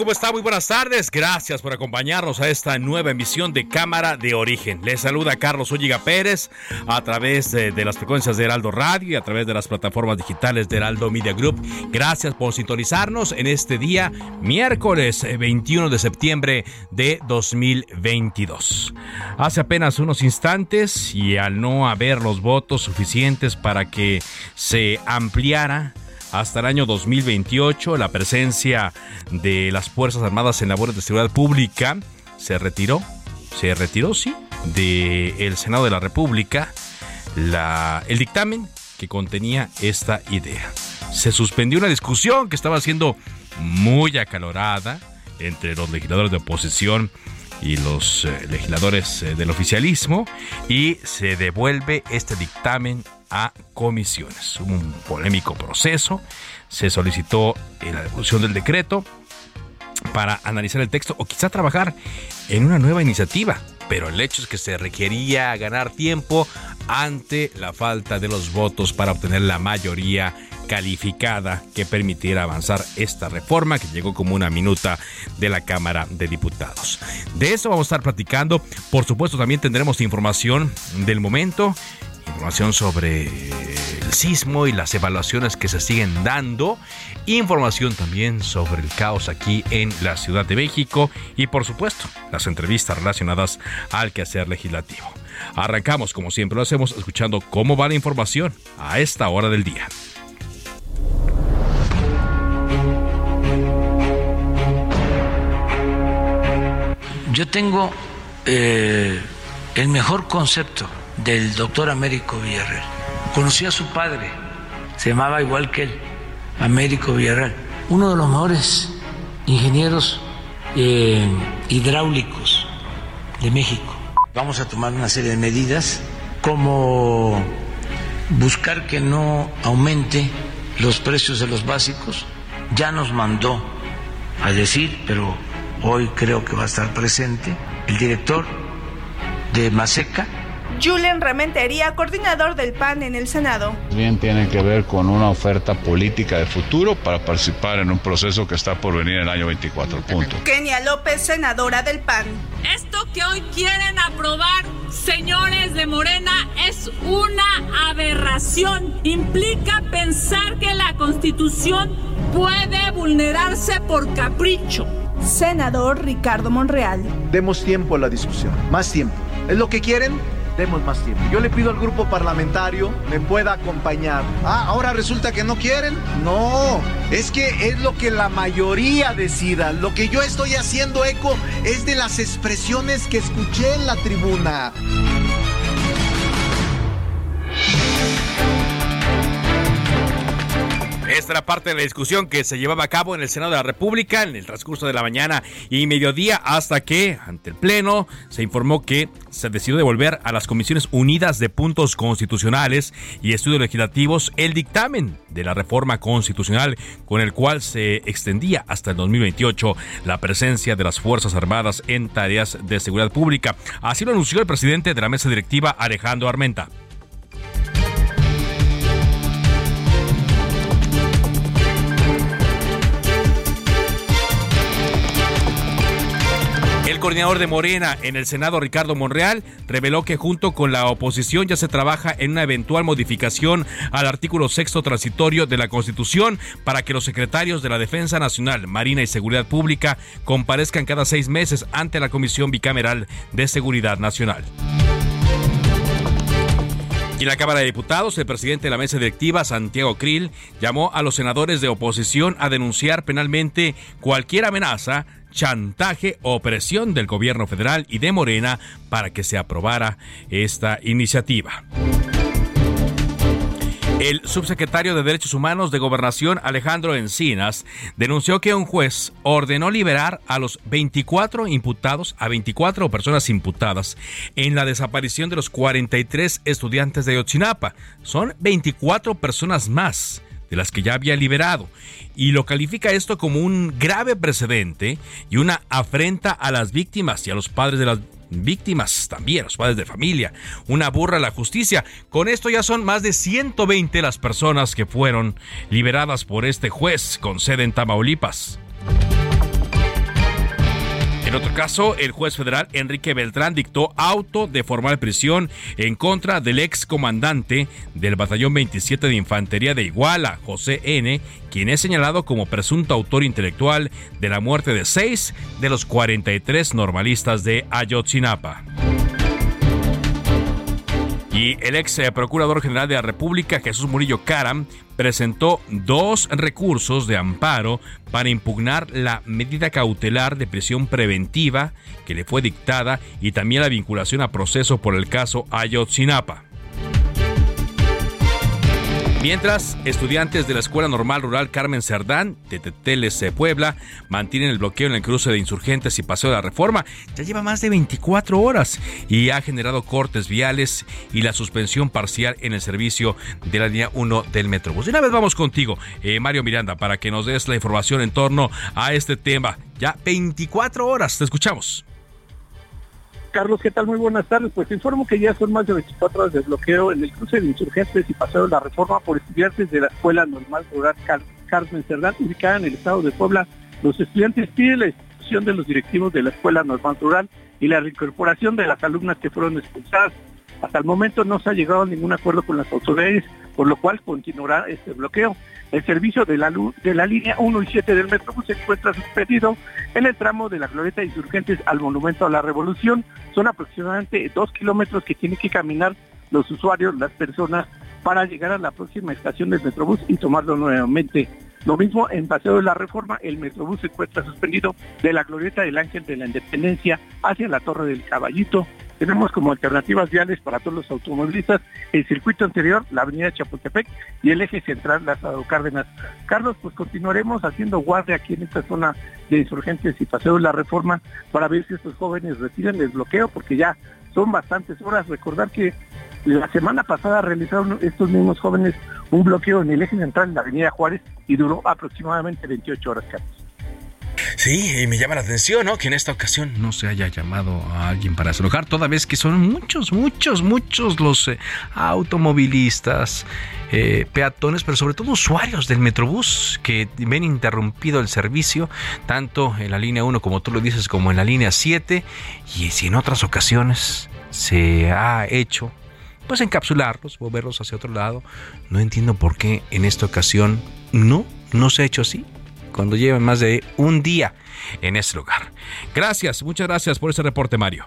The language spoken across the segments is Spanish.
¿Cómo está? Muy buenas tardes. Gracias por acompañarnos a esta nueva emisión de Cámara de Origen. Les saluda Carlos Ulliga Pérez a través de, de, las frecuencias de Heraldo Radio y a través de las plataformas digitales de Heraldo Media Group. Gracias por sintonizarnos en este día, miércoles 21 de septiembre de 2022. Hace apenas unos instantes y al no haber los votos suficientes para que se ampliara hasta el año 2028 la presencia de las Fuerzas Armadas en labores de seguridad pública se retiró, se retiró, sí, del Senado de la República el dictamen que contenía esta idea. Se suspendió una discusión que estaba siendo muy acalorada entre los legisladores de oposición y los eh, legisladores eh, del oficialismo y se devuelve este dictamen a comisiones. Un polémico proceso, se solicitó la devolución del decreto para analizar el texto o quizá trabajar en una nueva iniciativa, pero el hecho es que se requería ganar tiempo ante la falta de los votos para obtener la mayoría calificada que permitiera avanzar esta reforma que llegó como una minuta de la Cámara de Diputados. De eso vamos a estar platicando. Por supuesto, también tendremos información del momento información sobre el sismo y las evaluaciones que se siguen dando, información también sobre el caos aquí en la Ciudad de México y por supuesto las entrevistas relacionadas al quehacer legislativo. Arrancamos como siempre lo hacemos escuchando cómo va la información a esta hora del día. Yo tengo eh, el mejor concepto del doctor Américo Villarreal. Conocí a su padre, se llamaba igual que él, Américo Villarreal, uno de los mejores ingenieros eh, hidráulicos de México. Vamos a tomar una serie de medidas como buscar que no aumente los precios de los básicos. Ya nos mandó a decir, pero hoy creo que va a estar presente, el director de Maseca, Julen Rementería, coordinador del PAN en el Senado. Bien tiene que ver con una oferta política de futuro para participar en un proceso que está por venir en el año 24. Punto. Kenia López, senadora del PAN. Esto que hoy quieren aprobar, señores de Morena, es una aberración. Implica pensar que la Constitución puede vulnerarse por capricho. Senador Ricardo Monreal. Demos tiempo a la discusión, más tiempo. ¿Es lo que quieren? Demos más tiempo. Yo le pido al grupo parlamentario me pueda acompañar. Ah, ahora resulta que no quieren. No, es que es lo que la mayoría decida. Lo que yo estoy haciendo eco es de las expresiones que escuché en la tribuna. Esta era parte de la discusión que se llevaba a cabo en el Senado de la República en el transcurso de la mañana y mediodía hasta que, ante el Pleno, se informó que se decidió devolver a las Comisiones Unidas de Puntos Constitucionales y Estudios Legislativos el dictamen de la reforma constitucional con el cual se extendía hasta el 2028 la presencia de las Fuerzas Armadas en tareas de seguridad pública. Así lo anunció el presidente de la mesa directiva, Alejandro Armenta. Coordinador de Morena en el Senado, Ricardo Monreal, reveló que junto con la oposición ya se trabaja en una eventual modificación al artículo sexto transitorio de la Constitución para que los secretarios de la Defensa Nacional, Marina y Seguridad Pública comparezcan cada seis meses ante la Comisión Bicameral de Seguridad Nacional. Y en la Cámara de Diputados, el presidente de la mesa directiva, Santiago Krill, llamó a los senadores de oposición a denunciar penalmente cualquier amenaza chantaje o presión del gobierno federal y de Morena para que se aprobara esta iniciativa. El subsecretario de Derechos Humanos de Gobernación, Alejandro Encinas, denunció que un juez ordenó liberar a los 24 imputados, a 24 personas imputadas, en la desaparición de los 43 estudiantes de Yotzinapa. Son 24 personas más de las que ya había liberado y lo califica esto como un grave precedente y una afrenta a las víctimas y a los padres de las víctimas también, los padres de familia, una burra a la justicia. Con esto ya son más de 120 las personas que fueron liberadas por este juez con sede en Tamaulipas. En otro caso, el juez federal Enrique Beltrán dictó auto de formal prisión en contra del ex comandante del Batallón 27 de Infantería de Iguala, José N., quien es señalado como presunto autor intelectual de la muerte de seis de los 43 normalistas de Ayotzinapa. Y el ex eh, Procurador General de la República, Jesús Murillo Caram, presentó dos recursos de amparo para impugnar la medida cautelar de prisión preventiva que le fue dictada y también la vinculación a proceso por el caso Ayotzinapa. Mientras, estudiantes de la Escuela Normal Rural Carmen Cerdán de Teteles, Puebla, mantienen el bloqueo en el cruce de insurgentes y paseo de la reforma. Ya lleva más de 24 horas y ha generado cortes viales y la suspensión parcial en el servicio de la línea 1 del Metrobús. De una vez vamos contigo, eh, Mario Miranda, para que nos des la información en torno a este tema. Ya 24 horas, te escuchamos. Carlos, ¿qué tal? Muy buenas tardes. Pues informo que ya son más de 24 horas de bloqueo en el cruce de insurgentes y paseo de la reforma por estudiantes de la Escuela Normal Rural Carmen Cerdán, ubicada en el estado de Puebla. Los estudiantes piden la institución de los directivos de la Escuela Normal Rural y la reincorporación de las alumnas que fueron expulsadas. Hasta el momento no se ha llegado a ningún acuerdo con las autoridades, por lo cual continuará este bloqueo. El servicio de la, de la línea 1 y 7 del Metrobús se encuentra suspendido en el tramo de la Glorieta Insurgentes al Monumento a la Revolución. Son aproximadamente dos kilómetros que tienen que caminar los usuarios, las personas, para llegar a la próxima estación del Metrobús y tomarlo nuevamente. Lo mismo en Paseo de la Reforma, el Metrobús se encuentra suspendido de la Glorieta del Ángel de la Independencia hacia la Torre del Caballito tenemos como alternativas viales para todos los automovilistas el circuito anterior, la avenida Chapultepec y el eje central Lázaro Cárdenas. Carlos, pues continuaremos haciendo guardia aquí en esta zona de insurgentes y paseo de la reforma para ver si estos jóvenes retiran el bloqueo porque ya son bastantes horas. Recordar que la semana pasada realizaron estos mismos jóvenes un bloqueo en el eje central de la avenida Juárez y duró aproximadamente 28 horas, Carlos. Sí, y me llama la atención, ¿no? Que en esta ocasión no se haya llamado a alguien para desalojar, toda vez que son muchos, muchos, muchos los eh, automovilistas, eh, peatones, pero sobre todo usuarios del Metrobús que ven interrumpido el servicio, tanto en la línea 1, como tú lo dices, como en la línea 7, y si en otras ocasiones se ha hecho pues encapsularlos, moverlos hacia otro lado. No entiendo por qué en esta ocasión no, no se ha hecho así cuando lleven más de un día en ese lugar. Gracias, muchas gracias por ese reporte, Mario.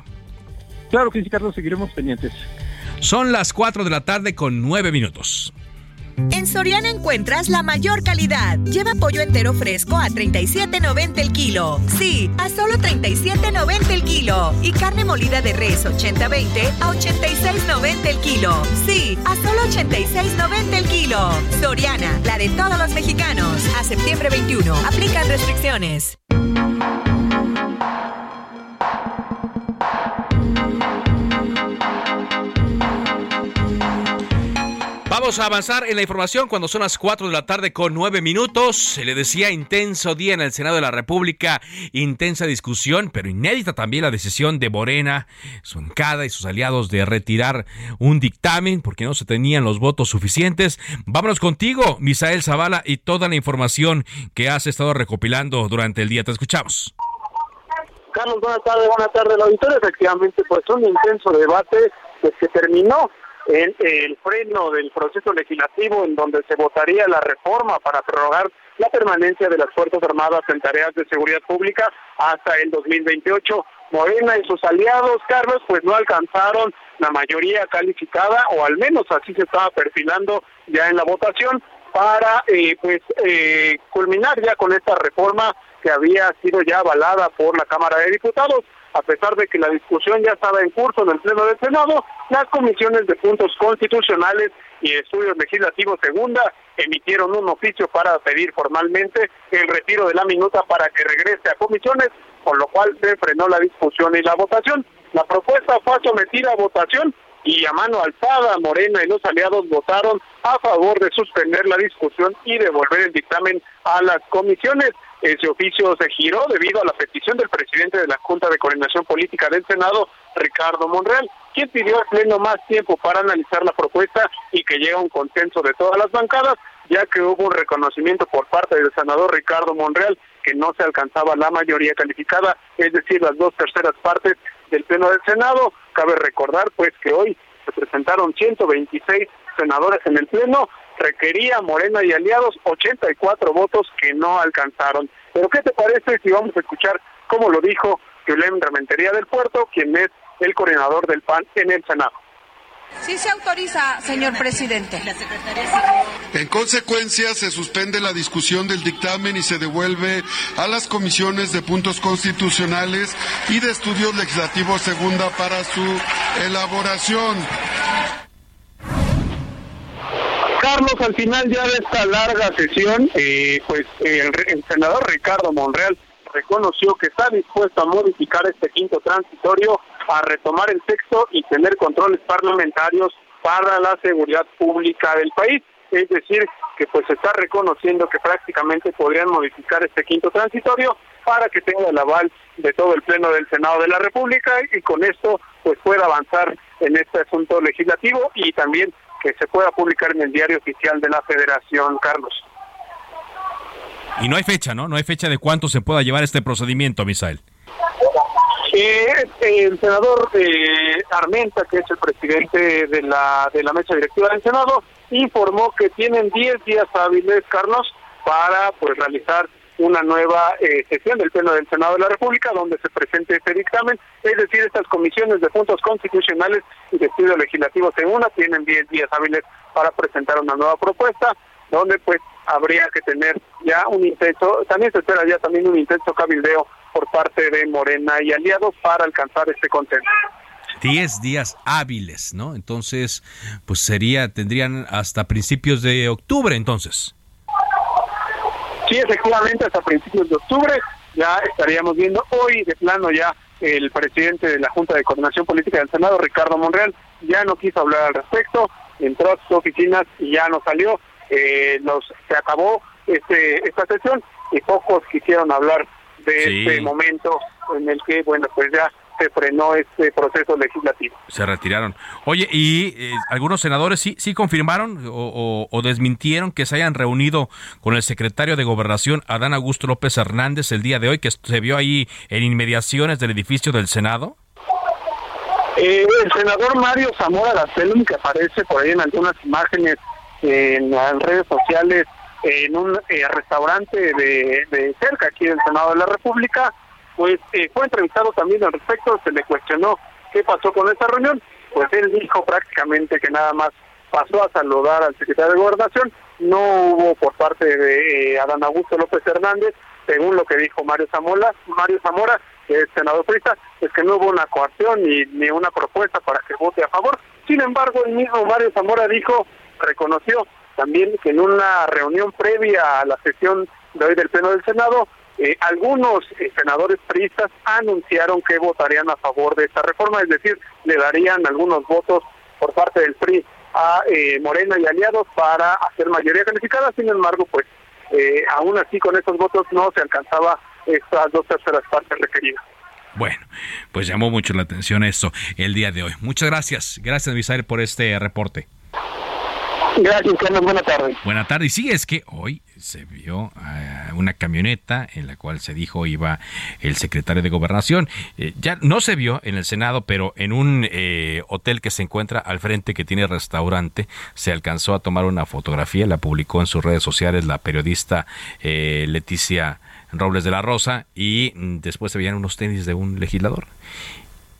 Claro que sí, Carlos, seguiremos pendientes. Son las 4 de la tarde con 9 minutos. En Soriana encuentras la mayor calidad. Lleva pollo entero fresco a 37.90 el kilo. Sí, a solo 37.90 el kilo. Y carne molida de res 80-20 a 86.90 el kilo. Sí, a solo 86.90 el kilo. Soriana, la de todos los mexicanos. A septiembre 21. Aplican restricciones. Vamos a avanzar en la información cuando son las 4 de la tarde con 9 minutos. Se le decía intenso día en el Senado de la República, intensa discusión, pero inédita también la decisión de Morena, su encada y sus aliados de retirar un dictamen porque no se tenían los votos suficientes. Vámonos contigo, Misael Zavala, y toda la información que has estado recopilando durante el día. Te escuchamos. Carlos, buenas tardes, buenas tardes. La auditorio efectivamente pues un intenso debate que terminó en el freno del proceso legislativo en donde se votaría la reforma para prorrogar la permanencia de las Fuerzas Armadas en tareas de seguridad pública hasta el 2028. Morena y sus aliados, Carlos, pues no alcanzaron la mayoría calificada, o al menos así se estaba perfilando ya en la votación, para eh, pues eh, culminar ya con esta reforma que había sido ya avalada por la Cámara de Diputados. A pesar de que la discusión ya estaba en curso en el Pleno del Senado, las comisiones de puntos constitucionales y estudios legislativos segunda emitieron un oficio para pedir formalmente el retiro de la minuta para que regrese a comisiones, con lo cual se frenó la discusión y la votación. La propuesta fue sometida a votación y a mano alzada Morena y los aliados votaron a favor de suspender la discusión y devolver el dictamen a las comisiones. Ese oficio se giró debido a la petición del presidente de la Junta de Coordinación Política del Senado, Ricardo Monreal, quien pidió al Pleno más tiempo para analizar la propuesta y que llegue a un consenso de todas las bancadas, ya que hubo un reconocimiento por parte del senador Ricardo Monreal que no se alcanzaba la mayoría calificada, es decir, las dos terceras partes del Pleno del Senado. Cabe recordar, pues, que hoy se presentaron 126 senadores en el Pleno, requería Morena y aliados 84 votos que no alcanzaron. Pero ¿qué te parece si vamos a escuchar cómo lo dijo Yulem Rementería del Puerto, quien es el coordinador del PAN en el Senado? Sí se autoriza, señor presidente. En consecuencia, se suspende la discusión del dictamen y se devuelve a las comisiones de puntos constitucionales y de estudios legislativos segunda para su elaboración. Carlos, al final ya de esta larga sesión, eh, pues el, senador Ricardo Monreal reconoció que está dispuesto a modificar este quinto transitorio, a retomar el texto y tener controles parlamentarios para la seguridad pública del país. Es decir, que pues está reconociendo que prácticamente podrían modificar este quinto transitorio para que tenga el aval de todo el Pleno del Senado de la República y con esto pues pueda avanzar en este asunto legislativo y también que se pueda publicar en el diario oficial de la Federación, Carlos. Y no hay fecha, ¿no? No hay fecha de cuánto se pueda llevar este procedimiento, Misael. Eh, el senador eh, Armenta, que es el presidente de la, de la mesa directiva del Senado, informó que tienen 10 días hábiles, Carlos, para pues realizar una nueva eh, sesión del Pleno del Senado de la República donde se presente este dictamen, es decir, estas comisiones de puntos constitucionales y de estudio legislativo según una tienen 10 días hábiles para presentar una nueva propuesta, donde pues habría que tener ya un intenso, también se espera ya también un intenso cabildeo por parte de Morena y aliados para alcanzar este consenso. 10 días hábiles, ¿no? Entonces, pues sería, tendrían hasta principios de octubre entonces. Sí, efectivamente, hasta principios de octubre ya estaríamos viendo hoy de plano ya el presidente de la Junta de Coordinación Política del Senado, Ricardo Monreal, ya no quiso hablar al respecto, entró a sus oficinas y ya no salió, eh, nos, se acabó este, esta sesión y pocos quisieron hablar de este momento en el que, bueno, pues ya se frenó este proceso legislativo. Se retiraron. Oye, ¿y eh, algunos senadores sí, sí confirmaron o, desmintieron que se hayan reunido con el secretario de Gobernación, Adán Augusto López Hernández, el día de hoy, que se vio ahí en inmediaciones del edificio del Senado? Eh, el senador Mario Zamora Gastelum, que aparece por ahí en algunas imágenes en las redes sociales, en un eh, restaurante de, de cerca aquí del Senado de la República, pues eh, fue entrevistado también al respecto, se le cuestionó qué pasó con esta reunión, pues él dijo prácticamente que nada más pasó a saludar al secretario de Gobernación, no hubo por parte de eh, Adán Augusto López Hernández, según lo que dijo Mario Zamora, Mario Zamora, que es senador prista, es que no hubo una coacción ni, ni una propuesta para que vote a favor. Sin embargo, el mismo Mario Zamora dijo, reconoció también que en una reunión previa a la sesión de hoy del Pleno del Senado, eh, algunos eh, senadores priistas anunciaron que votarían a favor de esta reforma, es decir, le darían algunos votos por parte del PRI a eh, Morena y aliados para hacer mayoría calificada, sin embargo, pues aún así con esos votos no se alcanzaba estas dos terceras partes requeridas. Bueno, pues llamó mucho la atención esto el día de hoy. Muchas gracias. Gracias, Misael, por este reporte. Gracias, Carlos. Buenas tardes. Buenas tardes. Sí, es que hoy se vio una camioneta en la cual se dijo iba el secretario de Gobernación. Eh, ya no se vio en el Senado, pero en un eh, hotel que se encuentra al frente, que tiene restaurante, se alcanzó a tomar una fotografía, la publicó en sus redes sociales la periodista eh, Leticia Robles de la Rosa y mm, después se veían unos tenis de un legislador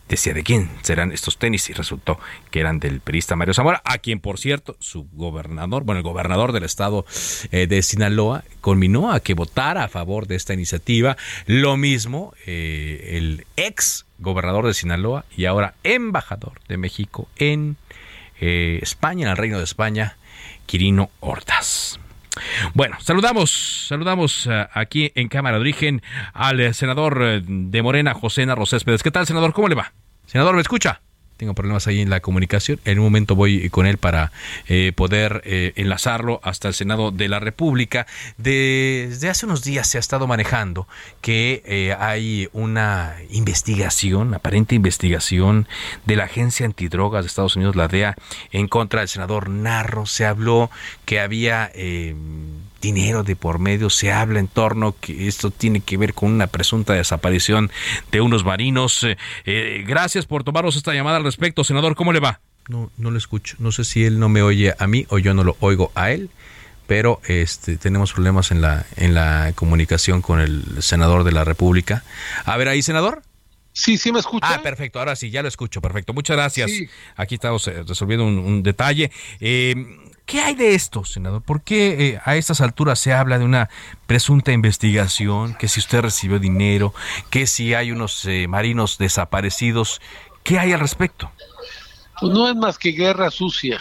decía de quién serán estos tenis y resultó que eran del perista Mario Zamora, a quien por cierto su gobernador, bueno, el gobernador del estado eh, de Sinaloa, culminó a que votara a favor de esta iniciativa. Lo mismo eh, el ex gobernador de Sinaloa y ahora embajador de México en eh, España, en el Reino de España, Quirino Hortas. Bueno, saludamos, saludamos eh, aquí en Cámara de Origen al eh, senador eh, de Morena, José Narro Céspedes. ¿Qué tal, senador? ¿Cómo le va? Senador, ¿me escucha? Tengo problemas ahí en la comunicación. En un momento voy con él para poder enlazarlo hasta el Senado de la República. Desde hace unos días se ha estado manejando que hay una investigación, aparente investigación de la Agencia Antidrogas de Estados Unidos, la DEA, en contra del senador Narro. Se habló que había dinero de por medio, se habla en torno que esto tiene que ver con una presunta desaparición de unos marinos. Eh, eh, gracias por tomarnos esta llamada al respecto, senador. ¿Cómo le va? No, no lo escucho. No sé si él no me oye a mí o yo no lo oigo a él, pero este tenemos problemas en la en la comunicación con el senador de la República. A ver ahí, senador. Sí, sí me escucha. Ah, perfecto. Ahora sí, ya lo escucho. Perfecto. Muchas gracias. Aquí estamos eh, resolviendo un, un detalle. Eh, ¿Qué hay de esto, senador? ¿Por qué eh, a estas alturas se habla de una presunta investigación? Que si usted recibió dinero, que si hay unos eh, marinos desaparecidos. ¿Qué hay al respecto? Pues no es más que guerra sucia.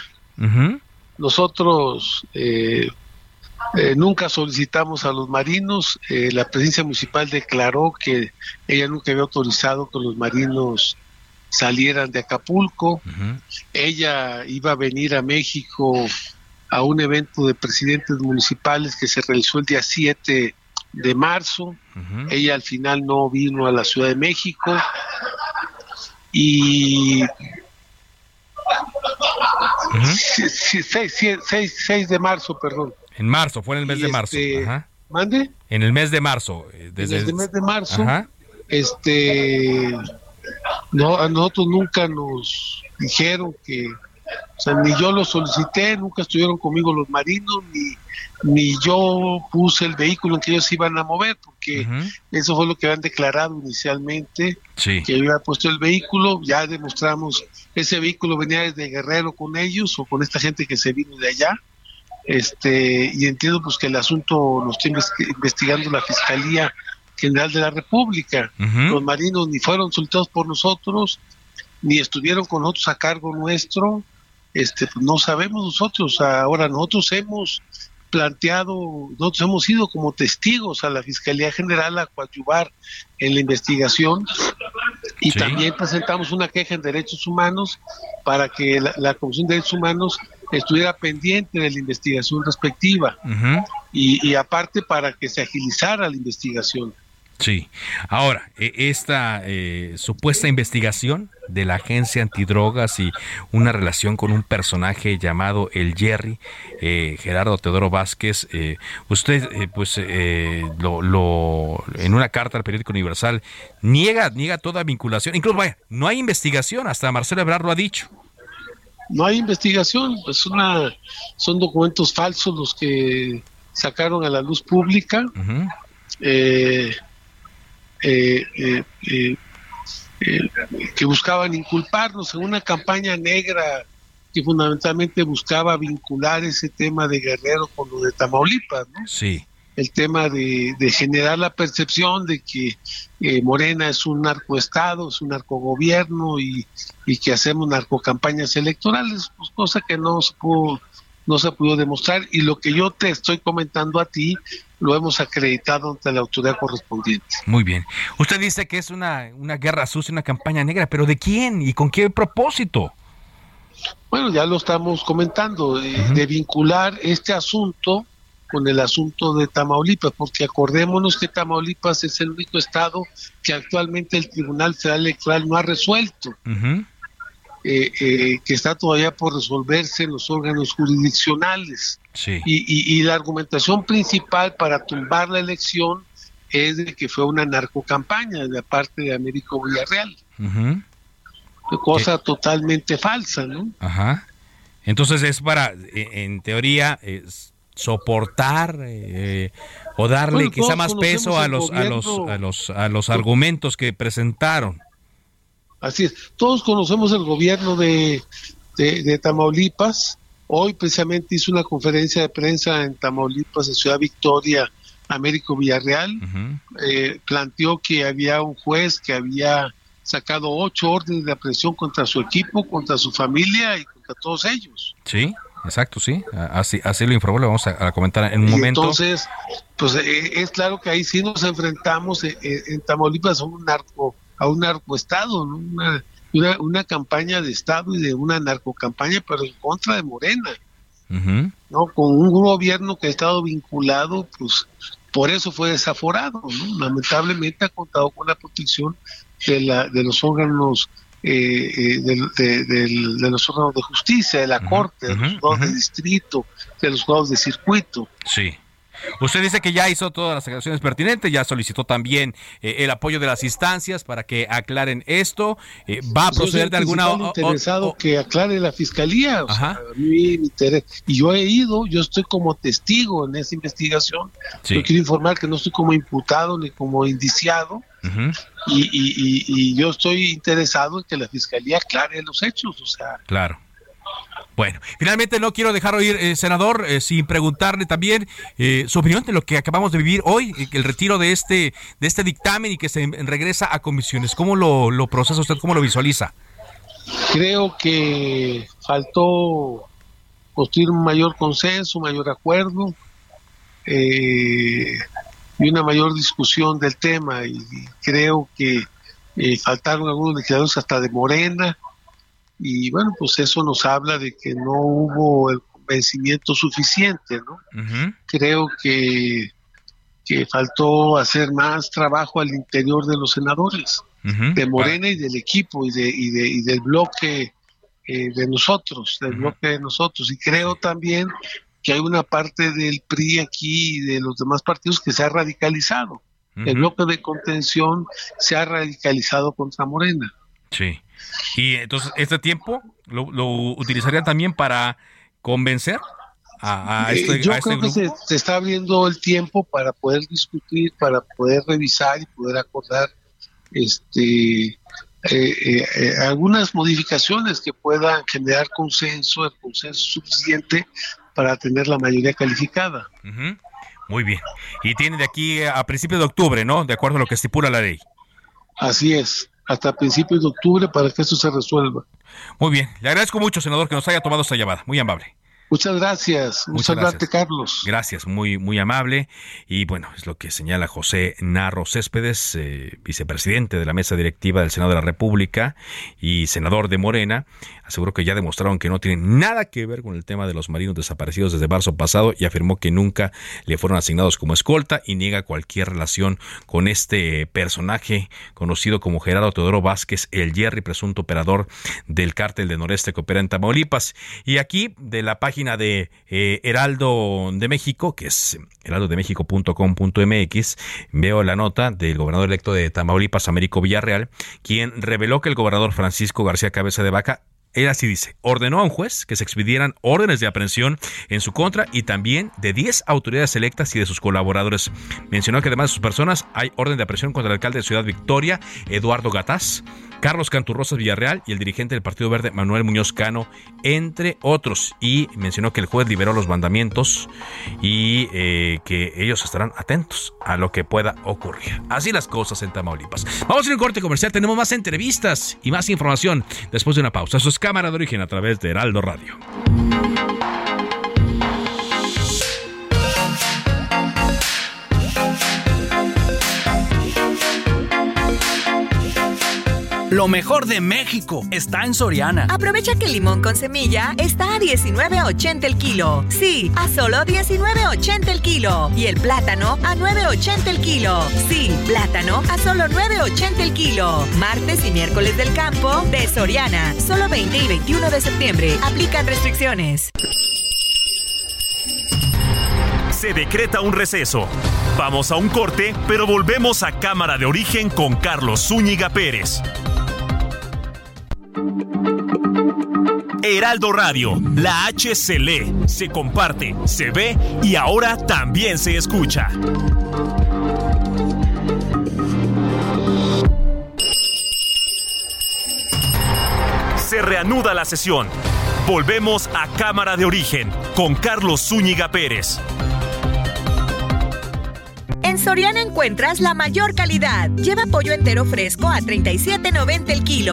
Nosotros eh, nunca solicitamos a los marinos. la presidencia municipal declaró que ella nunca había autorizado que los marinos salieran de Acapulco. Ella iba a venir a México a un evento de presidentes municipales que se realizó el día 7 de marzo. Ella al final no vino a la Ciudad de México y 6, de marzo, perdón. En marzo, fue en el mes de marzo. Este, ¿Mande? En el mes de marzo. Eh, desde el mes de marzo. Este no, a nosotros nunca nos dijeron que, o sea, ni yo lo solicité, nunca estuvieron conmigo los marinos, ni, ni yo puse el vehículo en que ellos iban a mover, porque eso fue lo que habían declarado inicialmente, que yo había puesto el vehículo, ya demostramos, ese vehículo venía desde Guerrero con ellos o con esta gente que se vino de allá, este y entiendo pues que el asunto lo está investigando la Fiscalía General de la República. Los marinos ni fueron soltados por nosotros, ni estuvieron con nosotros a cargo nuestro. Este, pues, no sabemos nosotros. Ahora nosotros hemos planteado, nosotros hemos ido como testigos a la Fiscalía General a coadyuvar en la investigación y también presentamos una queja en derechos humanos para que la, Comisión de Derechos Humanos estuviera pendiente de la investigación respectiva y, aparte para que se agilizara la investigación. Sí. Ahora, e, esta eh, supuesta investigación de la agencia antidrogas y una relación con un personaje llamado el Jerry, eh, Gerardo Teodoro Vázquez, eh, usted, pues, lo, en una carta al periódico Universal niega, niega toda vinculación. Incluso, vaya, no hay investigación, hasta Marcelo Ebrard lo ha dicho. No hay investigación, pues una, son documentos falsos los que sacaron a la luz pública. Eh, eh, eh, que buscaban inculparnos en una campaña negra que fundamentalmente buscaba vincular ese tema de Guerrero con lo de Tamaulipas, ¿no? Sí. El tema de, generar la percepción de que Morena es un narcoestado, es un narcogobierno y, y que hacemos narcocampañas electorales, pues cosa que no se pudo no se pudo demostrar y lo que yo te estoy comentando a ti lo hemos acreditado ante la autoridad correspondiente. Muy bien. Usted dice que es una, una guerra sucia, una campaña negra, pero ¿de quién y con qué propósito? Bueno, ya lo estamos comentando, de, vincular este asunto con el asunto de Tamaulipas, porque acordémonos que Tamaulipas es el único estado que actualmente el Tribunal Federal Electoral no ha resuelto. Eh, eh, que está todavía por resolverse en los órganos jurisdiccionales. Sí. Y, y, la argumentación principal para tumbar la elección es de que fue una narcocampaña de parte de Américo Villarreal. Cosa totalmente falsa, ¿no? Ajá. Entonces es para, e, en teoría, soportar eh, o darle quizá más peso a los, a los, a los, a los argumentos que presentaron. Así es. Todos conocemos el gobierno de, de, Tamaulipas. Hoy precisamente hizo una conferencia de prensa en Tamaulipas, en Ciudad Victoria, Américo Villarreal. Eh, planteó que había un juez que había sacado ocho órdenes de aprehensión contra su equipo, contra su familia y contra todos ellos. Sí, exacto, sí. Así, así lo informó, lo vamos a, comentar en un momento. Entonces, pues eh, es claro que ahí sí nos enfrentamos eh, en, Tamaulipas a un narco, a un narcoestado, una, una, campaña de Estado y de una narcocampaña, pero en contra de Morena. ¿no? Con un gobierno que ha estado vinculado, pues por eso fue desaforado. ¿no? Lamentablemente ha contado con la protección de, la, de los órganos eh, eh de, los órganos de justicia, de la corte, de los juzgados de distrito, de los juzgados de circuito. Sí. Usted dice que ya hizo todas las aclaraciones pertinentes, ya solicitó también eh, el apoyo de las instancias para que aclaren esto. Eh, ¿Va a proceder de alguna interesado que aclare la fiscalía. y yo he ido, yo estoy como testigo en esa investigación. Yo quiero informar que no estoy como imputado ni como indiciado. y, yo estoy interesado en que la fiscalía aclare los hechos. O sea, claro. Bueno, finalmente no quiero dejar oír, eh, senador, eh, sin preguntarle también eh, su opinión de lo que acabamos de vivir hoy, el retiro de este, de este dictamen y que se regresa a comisiones. ¿Cómo lo, lo procesa usted? ¿Cómo lo visualiza? Creo que faltó construir un mayor consenso, un mayor acuerdo y una mayor discusión del tema. Y creo que faltaron algunos legisladores hasta de Morena y bueno, pues eso nos habla de que no hubo el convencimiento suficiente, ¿no? Creo que, que faltó hacer más trabajo al interior de los senadores, de Morena y del equipo y, de, y, de, y del bloque eh, de nosotros, del bloque de nosotros. Y creo también que hay una parte del PRI aquí y de los demás partidos que se ha radicalizado. El bloque de contención se ha radicalizado contra Morena. Sí. Y entonces, ¿este tiempo lo, utilizarían también para convencer a, eh, este, Yo creo que se, está abriendo el tiempo para poder discutir, para poder revisar y poder acordar este eh, eh, algunas modificaciones que puedan generar consenso, el consenso suficiente para tener la mayoría calificada. Muy bien. Y tiene de aquí a principios de octubre, ¿no? De acuerdo a lo que estipula la ley. Así es hasta principios de octubre para que esto se resuelva. Muy bien, le agradezco mucho, senador, que nos haya tomado esta llamada. Muy amable. Muchas gracias. Muchas gracias, Carlos. Gracias, muy, muy amable. Y bueno, es lo que señala José Narro Céspedes, eh, vicepresidente de la mesa directiva del Senado de la República y senador de Morena. Aseguró que ya demostraron que no tienen nada que ver con el tema de los marinos desaparecidos desde marzo pasado y afirmó que nunca le fueron asignados como escolta y niega cualquier relación con este personaje conocido como Gerardo Teodoro Vázquez, el Jerry, presunto operador del cártel de Noreste que opera en Tamaulipas. Y aquí, de la página de eh, Heraldo de México, que es heraldodemexico.com.mx, veo la nota del gobernador electo de Tamaulipas, Américo Villarreal, quien reveló que el gobernador Francisco García Cabeza de Vaca él así dice, ordenó a un juez que se expidieran órdenes de aprehensión en su contra y también de 10 autoridades electas y de sus colaboradores. Mencionó que además de sus personas hay orden de aprehensión contra el alcalde de Ciudad Victoria, Eduardo Gatás, Carlos Canturrosas Villarreal y el dirigente del Partido Verde, Manuel Muñoz Cano, entre otros. Y mencionó que el juez liberó los mandamientos y eh, que ellos estarán atentos a lo que pueda ocurrir. Así las cosas en Tamaulipas. Vamos a ir un corte comercial. Tenemos más entrevistas y más información después de una pausa. Eso es Cámara de Origen a través de Heraldo Radio. Lo mejor de México está en Soriana. Aprovecha que el limón con semilla está a 19.80 el kilo. Sí, a solo 19.80 el kilo. Y el plátano a 9.80 el kilo. Sí, plátano a solo 9.80 el kilo. Martes y miércoles del campo de Soriana. Solo 20 y 21 de septiembre. Aplican restricciones. Se decreta un receso. Vamos a un corte, pero volvemos a Cámara de Origen con Carlos Zúñiga Pérez. Heraldo Radio, la H se lee, se comparte, se ve y ahora también se escucha. Se reanuda la sesión. Volvemos a Cámara de Origen con Carlos Zúñiga Pérez. En Soriana encuentras la mayor calidad. Lleva pollo entero fresco a 37.90 el kilo.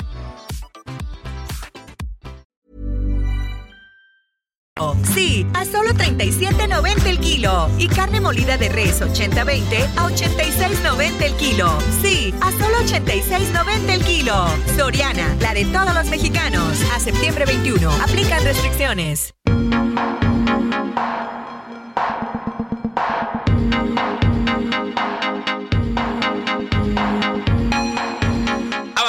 Sí, a solo 37.90 el kilo. Y carne molida de res 80-20 a 86.90 el kilo. Sí, a solo 86.90 el kilo. Soriana, la de todos los mexicanos. A septiembre 21. Aplican restricciones.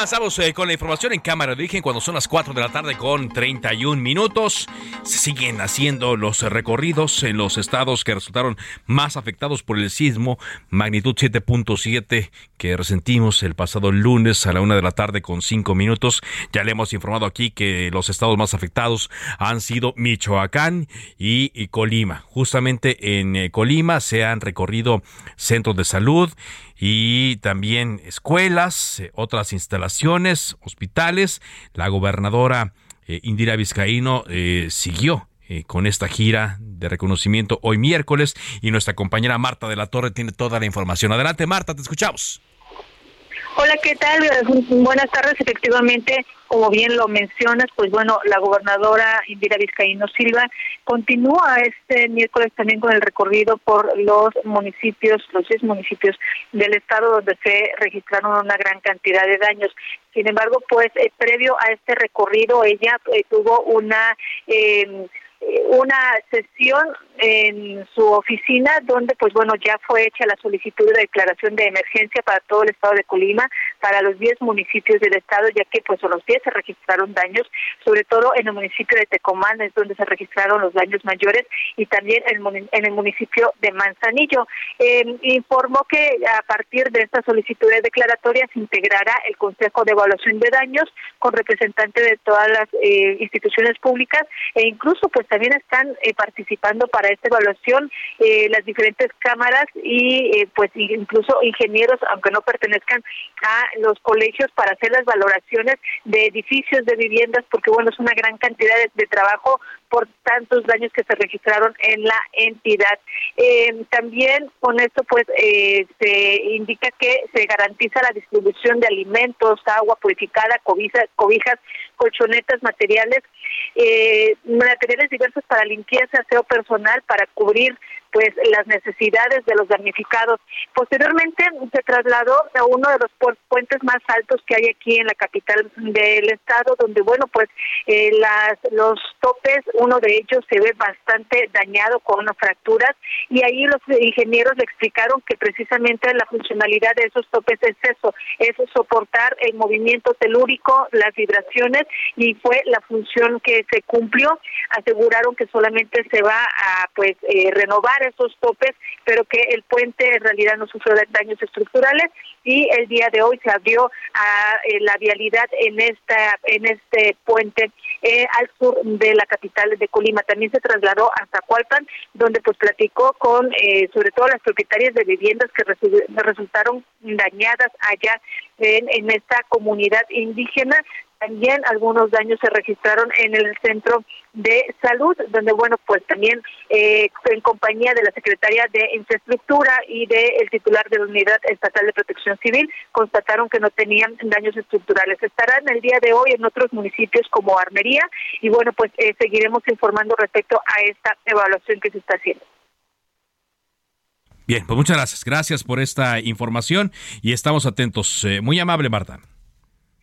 Avanzamos eh, con la información en cámara de origen cuando son las 4 de la tarde con 31 minutos. Se siguen haciendo los recorridos en los estados que resultaron más afectados por el sismo magnitud 7.7 que resentimos el pasado lunes a la una de la tarde con 5 minutos. Ya le hemos informado aquí que los estados más afectados han sido Michoacán y, y Colima. Justamente en eh, Colima se han recorrido centros de salud y también escuelas, eh, otras instalaciones, hospitales. La gobernadora eh, Indira Vizcaíno eh, siguió con esta gira de reconocimiento hoy miércoles y nuestra compañera Marta de la Torre tiene toda la información. Adelante Marta, te escuchamos. Hola, ¿qué tal? Buenas tardes. Efectivamente, como bien lo mencionas, pues bueno, la gobernadora Indira Vizcaíno Silva continúa este miércoles también con el recorrido por los municipios, los seis municipios del estado donde se registraron una gran cantidad de daños. Sin embargo, pues eh, previo a este recorrido, ella eh, tuvo una eh, una sesión en su oficina donde pues bueno ya fue hecha la solicitud de declaración de emergencia para todo el estado de Colima para los 10 municipios del estado ya que pues a los 10 se registraron daños sobre todo en el municipio de Tecomán es donde se registraron los daños mayores y también en, el municipio de Manzanillo. Em, informó que a partir de esta solicitud de declaratoria se integrará el Consejo de Evaluación de Daños con representantes de todas las eh, instituciones públicas e incluso pues también están eh, participando para esta evaluación eh, las diferentes cámaras y eh, pues incluso ingenieros, aunque no pertenezcan a los colegios, para hacer las valoraciones de edificios, de viviendas, porque bueno, es una gran cantidad de, trabajo por tantos daños que se registraron en la entidad. también con esto pues se indica que se garantiza la distribución de alimentos, agua purificada, cobijas, cobijas colchonetas, materiales, eh, materiales diversos para limpieza, aseo personal, para cubrir pues las necesidades de los damnificados. Posteriormente se trasladó a uno de los puentes más altos que hay aquí en la capital del estado, donde bueno pues eh, las los topes, uno de ellos se ve bastante dañado con fracturas y ahí los ingenieros le explicaron que precisamente la funcionalidad de esos topes es eso, es soportar el movimiento telúrico, las vibraciones y fue la función que se cumplió. Aseguraron que solamente se va a pues eh, renovar esos topes, pero que el puente en realidad no sufrió daños estructurales y el día de hoy se abrió a eh, la vialidad en esta en este puente eh, al sur de la capital de Colima. También se trasladó hasta Cualpan, donde pues platicó con eh, sobre todo las propietarias de viviendas que resultaron dañadas allá en esta comunidad indígena también algunos daños se registraron en el centro de salud, donde, bueno, pues también eh, en compañía de la Secretaría de Infraestructura y del titular de la Unidad Estatal de Protección Civil, constataron que no tenían daños estructurales. Estarán el día de hoy en otros municipios como Armería y, bueno, pues eh, seguiremos informando respecto a esta evaluación que se está haciendo. Bien, pues muchas gracias. Gracias por esta información y estamos atentos. Eh, muy amable, Marta.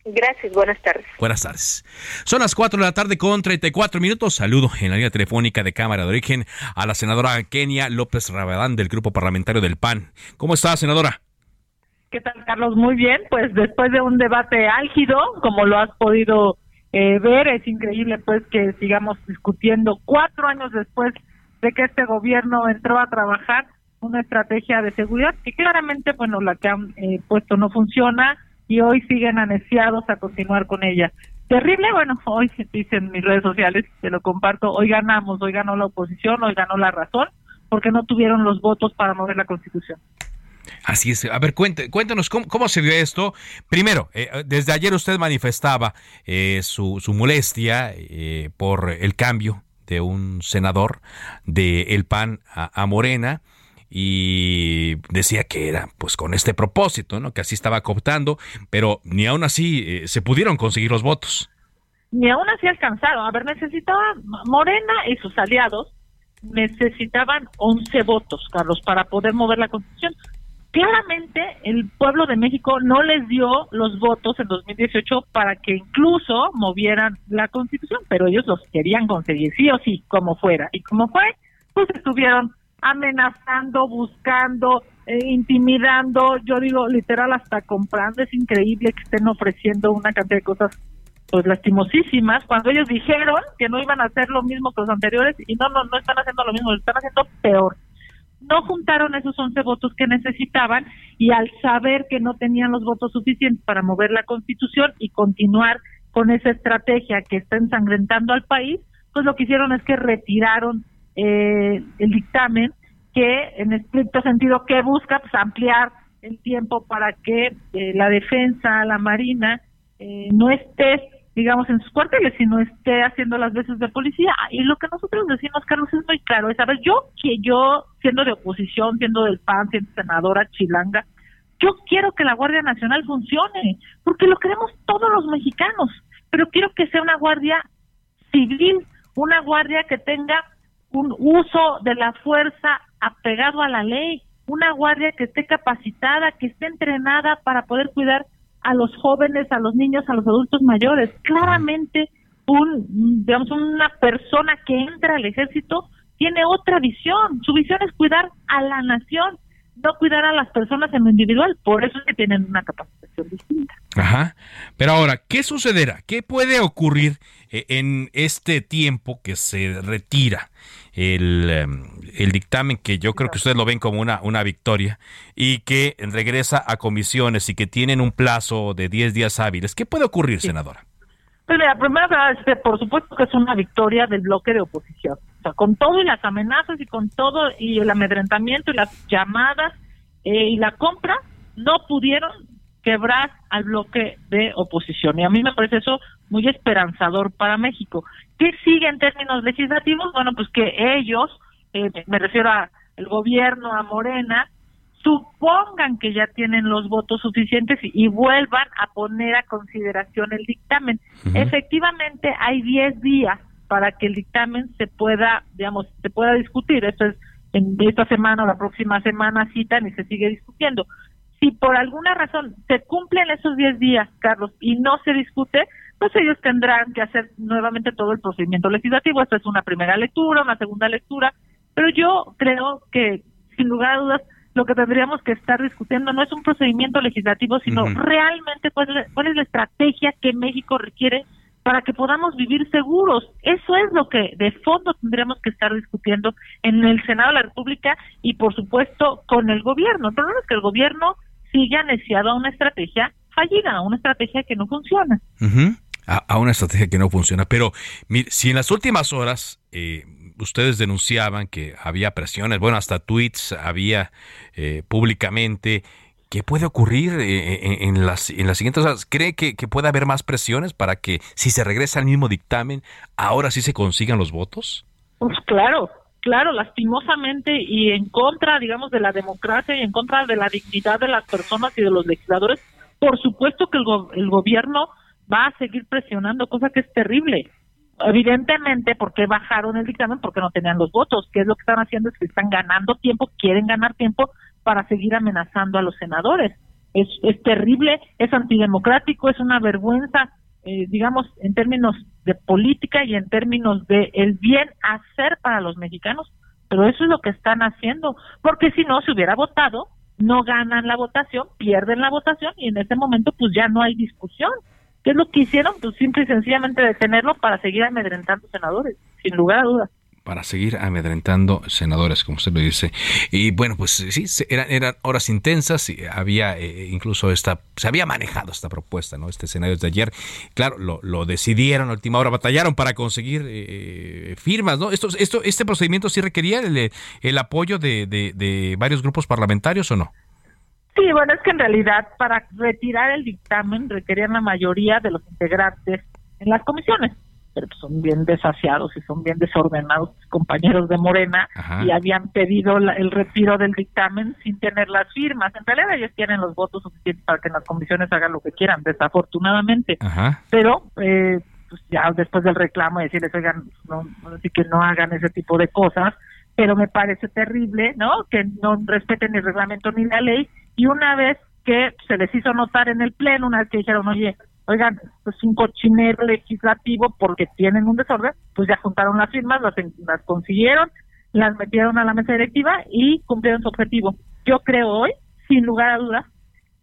Gracias, buenas tardes. Buenas tardes. Son las 4 de la tarde con 34 minutos. Saludo en la línea telefónica de Cámara de Origen a la senadora Kenia López Rabadán del Grupo Parlamentario del PAN. ¿Cómo está, senadora? ¿Qué tal, Carlos? Muy bien. Pues después de un debate álgido, como lo has podido eh, ver, es increíble pues que sigamos discutiendo cuatro años después de que este gobierno entró a trabajar una estrategia de seguridad que claramente, bueno, la que han eh, puesto no funciona y hoy siguen anesiados a continuar con ella. Terrible, bueno, hoy dicen mis redes sociales, te lo comparto, hoy ganamos, hoy ganó la oposición, hoy ganó la razón, porque no tuvieron los votos para mover la constitución. Así es. A ver, cuéntanos cómo, se vio esto. Primero, eh, desde ayer usted manifestaba eh, su, su, molestia eh, por el cambio de un senador de El PAN a Morena y decía que era pues con este propósito, ¿no? Que así estaba cooptando, pero ni aún así eh, se pudieron conseguir los votos. Ni aún así alcanzaron. A ver, necesitaba Morena y sus aliados necesitaban 11 votos, Carlos, para poder mover la constitución. Claramente el pueblo de México no les dio los votos en 2018 para que incluso movieran la constitución, pero ellos los querían conseguir, sí o sí, como fuera. Y como fue, pues estuvieron amenazando, buscando, eh, intimidando, yo digo literal hasta comprando, es increíble que estén ofreciendo una cantidad de cosas pues lastimosísimas. Cuando ellos dijeron que no iban a hacer lo mismo que los anteriores y no, no, no están haciendo lo mismo, lo están haciendo peor. No juntaron esos 11 votos que necesitaban y al saber que no tenían los votos suficientes para mover la constitución y continuar con esa estrategia que está ensangrentando al país, pues lo que hicieron es que retiraron eh, el dictamen que en estricto sentido que busca pues, ampliar el tiempo para que eh, la defensa, la marina eh, no esté digamos en sus cuarteles sino esté haciendo las veces de policía. Y lo que nosotros decimos Carlos es muy claro. Es a ver yo que yo siendo de oposición siendo del PAN siendo senadora chilanga yo quiero que la Guardia Nacional funcione porque lo queremos todos los mexicanos. Pero quiero que sea una guardia civil una guardia que tenga un uso de la fuerza apegado a la ley, una guardia que esté capacitada, que esté entrenada para poder cuidar a los jóvenes, a los niños, a los adultos mayores. Claramente, un, digamos, una persona que entra al ejército tiene otra visión. Su visión es cuidar a la nación, no cuidar a las personas en lo individual. Por eso es que tienen una capacitación distinta. Ajá. Pero ahora, ¿qué sucederá? ¿Qué puede ocurrir eh, en este tiempo que se retira em, el, dictamen que yo creo que ustedes lo ven como una, una victoria y que regresa a comisiones y que tienen un plazo de 10 días hábiles? ¿Qué puede ocurrir, senadora? Pues la primera es por supuesto que es una victoria del bloque de oposición. O sea, con todo y las amenazas y con todo y el amedrentamiento y las llamadas eh, y la compra, no pudieron quebrar al bloque de oposición. Y a mí me parece eso muy esperanzador para México. ¿Qué sigue en términos legislativos? Bueno, pues que ellos, eh, me refiero a el gobierno, a Morena, supongan que ya tienen los votos suficientes y, vuelvan a poner a consideración el dictamen. Efectivamente, hay 10 días para que el dictamen se pueda, digamos, se pueda discutir. Esto es en esta semana o la próxima semana citan y se sigue discutiendo. Si por alguna razón se cumplen esos 10 días, Carlos, y no se discute, pues ellos tendrán que hacer nuevamente todo el procedimiento legislativo. Esto es una primera lectura, una segunda lectura, pero yo creo que, sin lugar a dudas, lo que tendríamos que estar discutiendo no es un procedimiento legislativo, sino realmente cuál es la estrategia que México requiere para que podamos vivir seguros. Eso es lo que de fondo tendríamos que estar discutiendo en el Senado de la República y por supuesto con el gobierno. El problema es que el gobierno sigue aneciado a una estrategia fallida, a una estrategia que no funciona. a, una estrategia que no funciona. Pero si en las últimas horas eh, ustedes denunciaban que había presiones, bueno, hasta tweets había eh, públicamente ¿Qué puede ocurrir eh, eh, en, las, en las siguientes horas? ¿Cree que, puede haber más presiones para que si se regresa al mismo dictamen, ahora sí se consigan los votos? Pues claro, claro, lastimosamente y en contra, digamos, de la democracia y en contra de la dignidad de las personas y de los legisladores, por supuesto que el, el gobierno va a seguir presionando, cosa que es terrible. evidentemente, ¿por qué bajaron el dictamen? Porque no tenían los votos. ¿Qué es lo que están haciendo? Es que están ganando tiempo, quieren ganar tiempo para seguir amenazando a los senadores. Es, es terrible, es antidemocrático, es una vergüenza, eh, digamos, en términos de política y en términos de el bien hacer para los mexicanos. Pero eso es lo que están haciendo, porque si no se hubiera votado, no ganan la votación, pierden la votación y en ese momento pues ya no hay discusión. ¿Qué es lo que hicieron? Pues simple y sencillamente detenerlo para seguir amedrentando senadores, sin lugar a dudas para seguir amedrentando senadores, como usted lo dice. Y bueno, pues sí, eran, eran horas intensas y había eh, incluso esta, se había manejado esta propuesta, ¿no? Este escenario de ayer. Claro, lo, decidieron a última hora, batallaron para conseguir eh, firmas, ¿no? Esto, esto, ¿Este procedimiento sí requería el, el apoyo de, de, de varios grupos parlamentarios o no? Sí, bueno, es que en realidad para retirar el dictamen requerían la mayoría de los integrantes en las comisiones pero son bien desasiados y son bien desordenados compañeros de Morena y habían pedido el retiro del dictamen sin tener las firmas. En realidad ellos tienen los votos suficientes para que en las comisiones hagan lo que quieran, desafortunadamente. Pero eh, pues ya después del reclamo decirles, oigan, no, así que no hagan ese tipo de cosas, pero me parece terrible, ¿no? Que no respeten ni el reglamento ni la ley y una vez que se les hizo notar en el pleno, una vez que dijeron, oye, oigan, es un cochinero legislativo porque tienen un desorden, pues ya juntaron las firmas, las, las consiguieron, las metieron a la mesa directiva y cumplieron su objetivo. Yo creo hoy, sin lugar a dudas,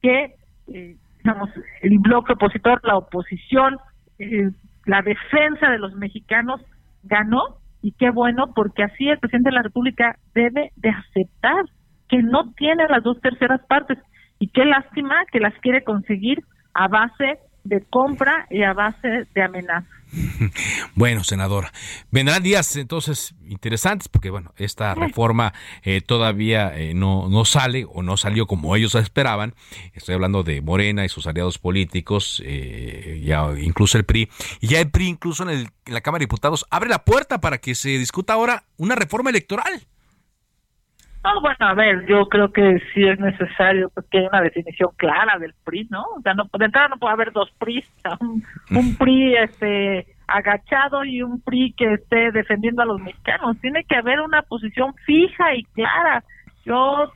que eh, digamos, el bloque opositor, la oposición, eh, la defensa de los mexicanos ganó y qué bueno porque así el presidente de la República debe de aceptar que no tiene las dos terceras partes y qué lástima que las quiere conseguir a base de compra y a base de amenaza. Bueno, senadora, vendrán días entonces interesantes porque, bueno, esta reforma eh, todavía eh, no, no sale o no salió como ellos esperaban. Estoy hablando de Morena y sus aliados políticos, eh, ya incluso el PRI. Y ya el PRI, incluso en, el, en la Cámara de Diputados, abre la puerta para que se discuta ahora una reforma electoral. No, bueno, a ver, yo creo que sí es necesario que haya una definición clara del PRI, ¿no? O sea, no, de entrada no puede haber dos PRI, un, un PRI este, agachado y un PRI que esté defendiendo a los mexicanos. Tiene que haber una posición fija y clara. Yo,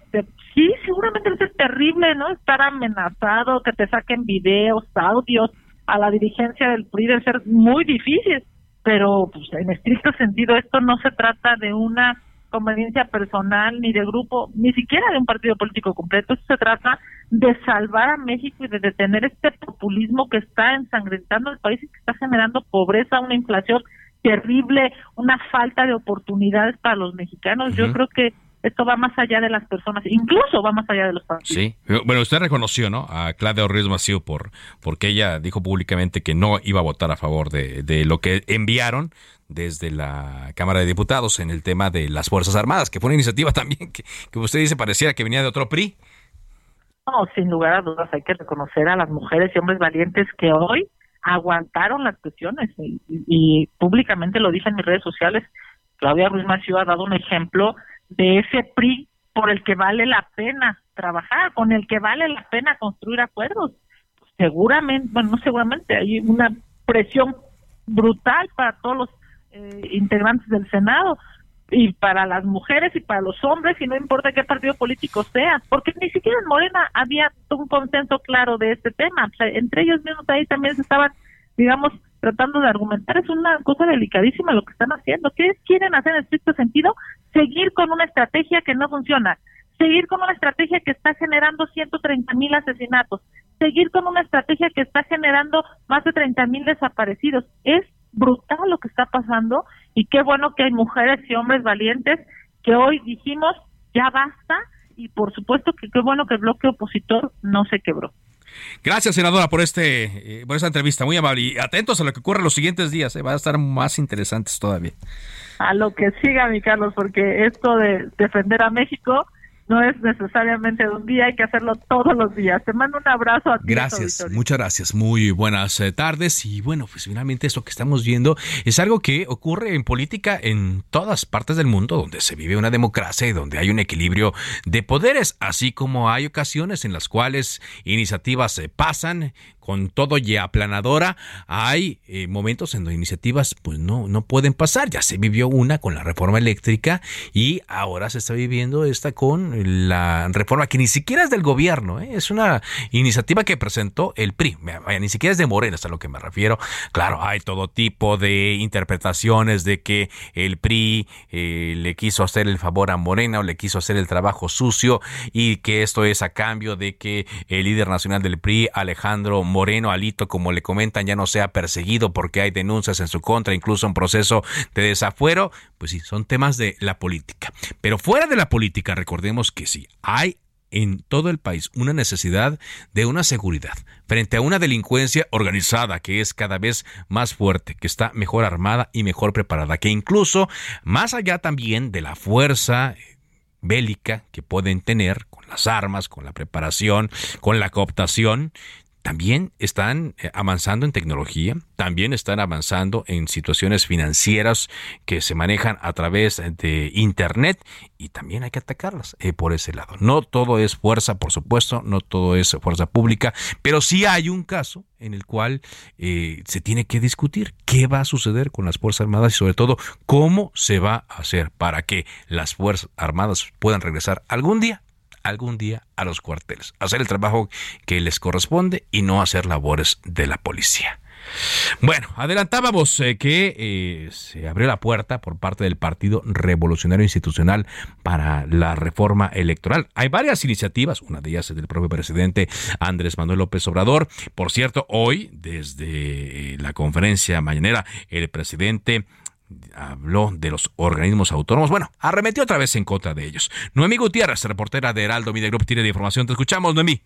sí, seguramente es terrible, ¿no? Estar amenazado, que te saquen videos, audios a la dirigencia del PRI debe ser muy difícil, pero pues, en estricto sentido esto no se trata de una conveniencia personal ni de grupo, ni siquiera de un partido político completo. se trata de salvar a México y de detener este populismo que está ensangrentando el país y que está generando pobreza, una inflación terrible, una falta de oportunidades para los mexicanos. Yo creo que esto va más allá de las personas, incluso va más allá de los partidos. Sí, bueno, usted reconoció, ¿no? A Claudia Ruiz Massieu por, porque ella dijo públicamente que no iba a votar a favor de, de lo que enviaron desde la Cámara de Diputados en el tema de las Fuerzas Armadas, que fue una iniciativa también que, que usted dice pareciera que venía de otro PRI. No, sin lugar a dudas hay que reconocer a las mujeres y hombres valientes que hoy aguantaron las presiones y, públicamente lo dije en mis redes sociales. Claudia Ruiz Massieu ha dado un ejemplo de ese PRI por el que vale la pena trabajar, con el que vale la pena construir acuerdos. seguramente, bueno, no seguramente, hay una presión brutal para todos los eh, integrantes del Senado y para las mujeres y para los hombres y no importa qué partido político sea, porque ni siquiera en Morena había un consenso claro de este tema, entre ellos mismos ahí también se estaban, digamos, tratando de argumentar, es una cosa delicadísima lo que están haciendo, ¿qué quieren hacer en estricto sentido? Seguir con una estrategia que no funciona, seguir con una estrategia que está generando 130 mil asesinatos, seguir con una estrategia que está generando más de 30 mil desaparecidos, es brutal lo que está pasando y qué bueno que hay mujeres y hombres valientes que hoy dijimos ya basta y por supuesto que qué bueno que el bloque opositor no se quebró. Gracias, senadora, por este eh, por esta entrevista. Muy amable. Y atentos a lo que ocurre los siguientes días. Eh, va a estar más interesantes todavía. A lo que siga, mi Carlos, porque esto de defender a México no es necesariamente de un día, hay que hacerlo todos los días. Te mando un abrazo a ti. Gracias, muchas gracias. Muy buenas eh, tardes. Y bueno, pues finalmente esto que estamos viendo es algo que ocurre en política en todas partes del mundo, donde se vive una democracia y donde hay un equilibrio de poderes, así como hay ocasiones en las cuales iniciativas se pasan con todo y aplanadora, hay eh, momentos en donde iniciativas pues no, no pueden pasar. Ya se vivió una con la reforma eléctrica y ahora se está viviendo esta con la reforma que ni siquiera es del gobierno, ¿eh? es una iniciativa que presentó el PRI, ni siquiera es de Morena, es a lo que me refiero. Claro, hay todo tipo de interpretaciones de que el PRI eh, le quiso hacer el favor a Morena o le quiso hacer el trabajo sucio y que esto es a cambio de que el líder nacional del PRI, Alejandro Moreno Alito, como le comentan, ya no sea perseguido porque hay denuncias en su contra, incluso un proceso de desafuero, pues sí, son temas de la política. Pero fuera de la política, recordemos que sí, hay en todo el país una necesidad de una seguridad frente a una delincuencia organizada que es cada vez más fuerte, que está mejor armada y mejor preparada, que incluso más allá también de la fuerza bélica que pueden tener con las armas, con la preparación, con la cooptación, también están eh, avanzando en tecnología, también están avanzando en situaciones financieras que se manejan a través de Internet y también hay que atacarlas eh, por ese lado. No todo es fuerza, por supuesto, no todo es fuerza pública, pero sí hay un caso en el cual eh, se tiene que discutir qué va a suceder con las Fuerzas Armadas y sobre todo cómo se va a hacer para que las Fuerzas Armadas puedan regresar algún día algún día a los cuarteles, hacer el trabajo que les corresponde y no hacer labores de la policía. Bueno, adelantábamos eh, que eh, se abrió la puerta por parte del Partido Revolucionario Institucional para la reforma electoral. Hay varias iniciativas, una de ellas es del propio presidente Andrés Manuel López Obrador. Por cierto, hoy, desde eh, la conferencia mañanera, el presidente habló de los organismos autónomos. Bueno, arremetió otra vez en contra de ellos. Noemí Gutiérrez, reportera de Heraldo Media Group, tiene de información. Te escuchamos, Noemí.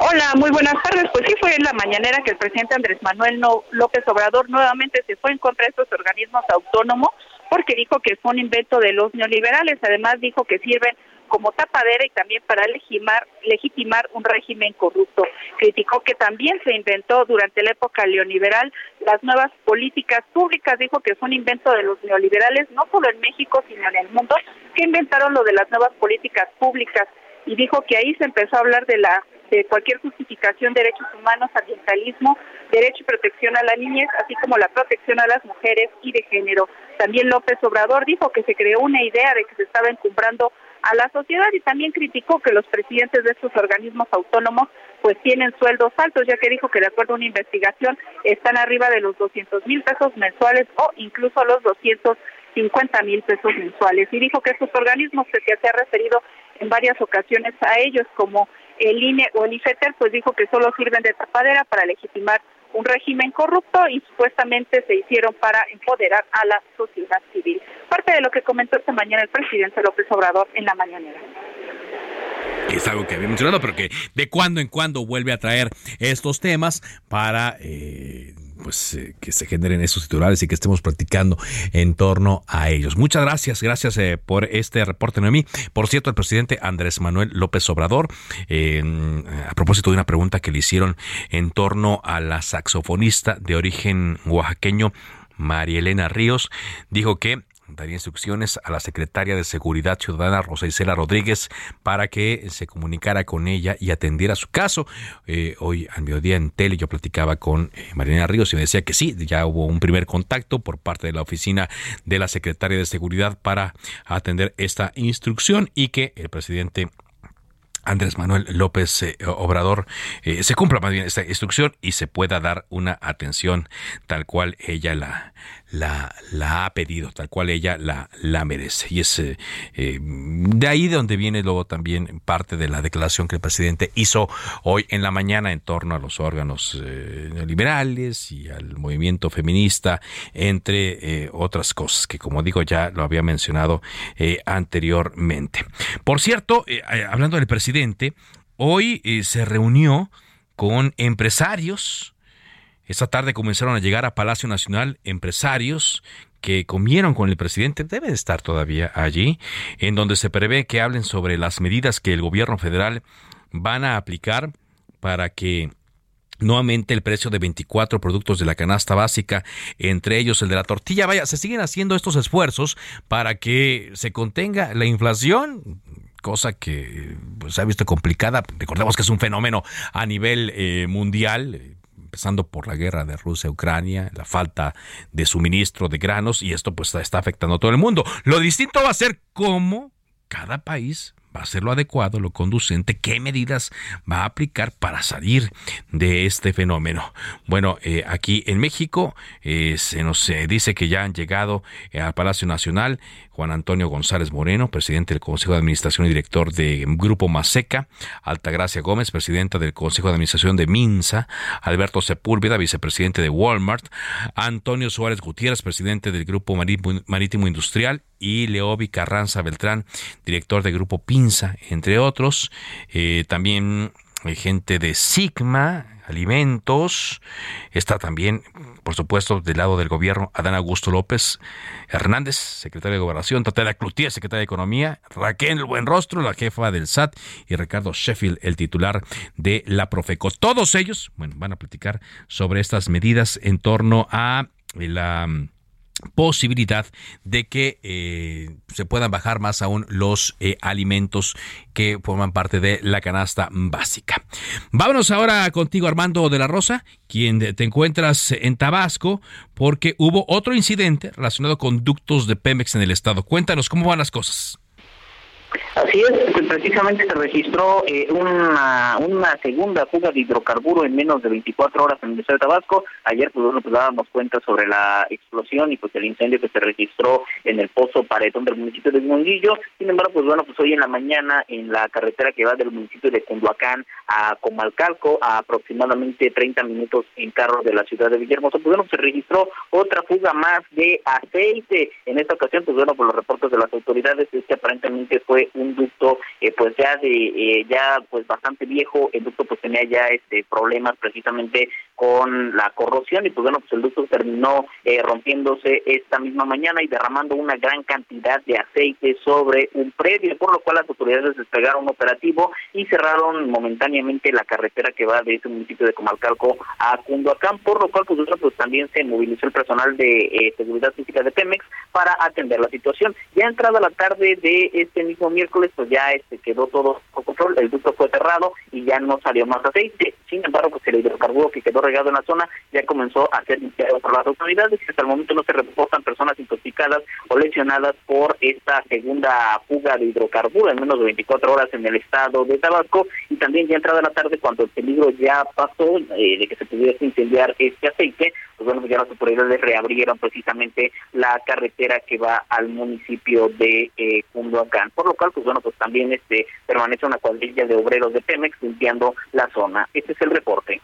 Hola, muy buenas tardes. Pues sí, fue en la mañanera que el presidente Andrés Manuel López Obrador nuevamente se fue en contra de estos organismos autónomos porque dijo que fue un invento de los neoliberales. Además dijo que sirven como tapadera y también para legitimar, legitimar un régimen corrupto. Criticó que también se inventó durante la época neoliberal las nuevas políticas públicas, dijo que fue un invento de los neoliberales, no solo en México, sino en el mundo, que inventaron lo de las nuevas políticas públicas y dijo que ahí se empezó a hablar de la de cualquier justificación de derechos humanos, ambientalismo, derecho y protección a la niñez, así como la protección a las mujeres y de género. También López Obrador dijo que se creó una idea de que se estaba encumbrando a la sociedad y también criticó que los presidentes de estos organismos autónomos pues tienen sueldos altos, ya que dijo que de acuerdo a una investigación están arriba de los 200 mil pesos mensuales o incluso los 250 mil pesos mensuales. Y dijo que estos organismos que se ha referido en varias ocasiones a ellos como el INE o el IFETER, pues dijo que solo sirven de tapadera para legitimar un régimen corrupto y supuestamente se hicieron para empoderar a la sociedad civil. Parte de lo que comentó esta mañana el presidente López Obrador en la mañanera es algo que había mencionado, pero que de cuando en cuando vuelve a traer estos temas para eh, pues eh, que se generen esos titulares y que estemos practicando en torno a ellos. Muchas gracias, gracias eh, por este reporte, Noemí. Por cierto, el presidente Andrés Manuel López Obrador, a propósito de una pregunta que le hicieron en torno a la saxofonista de origen oaxaqueño, María Elena Ríos, dijo que daría instrucciones a la secretaria de Seguridad Ciudadana, Rosa Isela Rodríguez, para que se comunicara con ella y atendiera su caso. Eh, hoy al mediodía en tele yo platicaba con eh, Mariana Ríos y me decía que sí, ya hubo un primer contacto por parte de la oficina de la secretaria de Seguridad para atender esta instrucción y que el presidente Andrés Manuel López eh, Obrador se cumpla más bien esta instrucción y se pueda dar una atención tal cual ella la, la, la ha pedido, tal cual ella la, merece. Y es eh, eh, de ahí de donde viene luego también parte de la declaración que el presidente hizo hoy en la mañana en torno a los órganos eh, neoliberales y al movimiento feminista, entre otras cosas, que como digo ya lo había mencionado anteriormente. Por cierto, hablando del presidente, hoy se reunió con empresarios, esta tarde comenzaron a llegar a Palacio Nacional empresarios que comieron con el presidente, deben estar todavía allí, en donde se prevé que hablen sobre las medidas que el gobierno federal van a aplicar para que nuevamente el precio de 24 productos de la canasta básica, entre ellos el de la tortilla. Vaya, se siguen haciendo estos esfuerzos para que se contenga la inflación cosa que pues, se ha visto complicada. Recordemos que es un fenómeno a nivel eh, mundial eh, empezando por la guerra de Rusia-Ucrania, la falta de suministro de granos y esto pues está afectando a todo el mundo. Lo distinto va a ser cómo cada país va a ser lo adecuado, lo conducente, qué medidas va a aplicar para salir de este fenómeno. Bueno, eh, aquí en México eh, se nos eh, dice que ya han llegado al Palacio Nacional Juan Antonio González Moreno, presidente del Consejo de Administración y director de Grupo Maseca, Altagracia Gómez, presidenta del Consejo de Administración de Minsa, Alberto Sepúlveda, vicepresidente de Walmart, Antonio Suárez Gutiérrez, presidente del Grupo Marítimo Industrial, y Leobi Carranza Beltrán, director del Grupo Pinza, entre otros. Eh, también hay gente de Sigma, alimentos. Está también, por supuesto, del lado del gobierno, Adán Augusto López Hernández, secretario de Gobernación, Tatiana Cloutier, secretaria de Economía, Raquel Buenrostro, la jefa del SAT, y Ricardo Sheffield, el titular de la Profeco. Todos ellos, bueno, van a platicar sobre estas medidas en torno a la posibilidad de que eh, se puedan bajar más aún los eh, alimentos que forman parte de la canasta básica. Vámonos ahora contigo Armando de la Rosa, quien te encuentras en Tabasco porque hubo otro incidente relacionado con ductos de Pemex en el estado. Cuéntanos cómo van las cosas. Así es, pues, precisamente se registró eh, una, segunda fuga de hidrocarburo en menos de 24 horas en el estado de Tabasco. Ayer pues, bueno, pues dábamos cuenta sobre la explosión y pues el incendio que se registró en el pozo Paredón del municipio de Munguillo. Sin embargo, pues bueno, pues hoy en la mañana en la carretera que va del municipio de Cunduacán a Comalcalco, a aproximadamente 30 minutos en carro de la ciudad de Villahermosa, pues bueno, se registró otra fuga más de aceite. En esta ocasión, pues bueno, por los reportes de las autoridades, es que aparentemente fue un ducto eh, pues ya de eh, ya pues bastante viejo. El ducto pues tenía ya este problemas precisamente con la corrosión y pues bueno pues el ducto terminó eh, rompiéndose esta misma mañana y derramando una gran cantidad de aceite sobre un predio por lo cual las autoridades desplegaron un operativo y cerraron momentáneamente la carretera que va de ese municipio de Comalcalco a Cunduacán por lo cual pues, pues también se movilizó el personal de seguridad física de Pemex para atender la situación ya entrada la tarde de este mismo miércoles pues ya este quedó todo bajo control, el ducto fue cerrado y ya no salió más aceite. Sin embargo, pues el hidrocarburo que quedó regado en la zona ya comenzó a ser limpiado por las autoridades y hasta el momento no se reportan personas intoxicadas o lesionadas por esta segunda fuga de hidrocarburo en menos de 24 horas en el estado de Tabasco y también ya entrada la tarde cuando el peligro ya pasó eh, de que se pudiese incendiar este aceite, pues bueno, ya las autoridades reabrieron precisamente la carretera que va al municipio de eh, Cunduacán, por lo cual pues bueno, pues también este permanece una cuadrilla de obreros de Pemex limpiando la zona. Este es el reporte.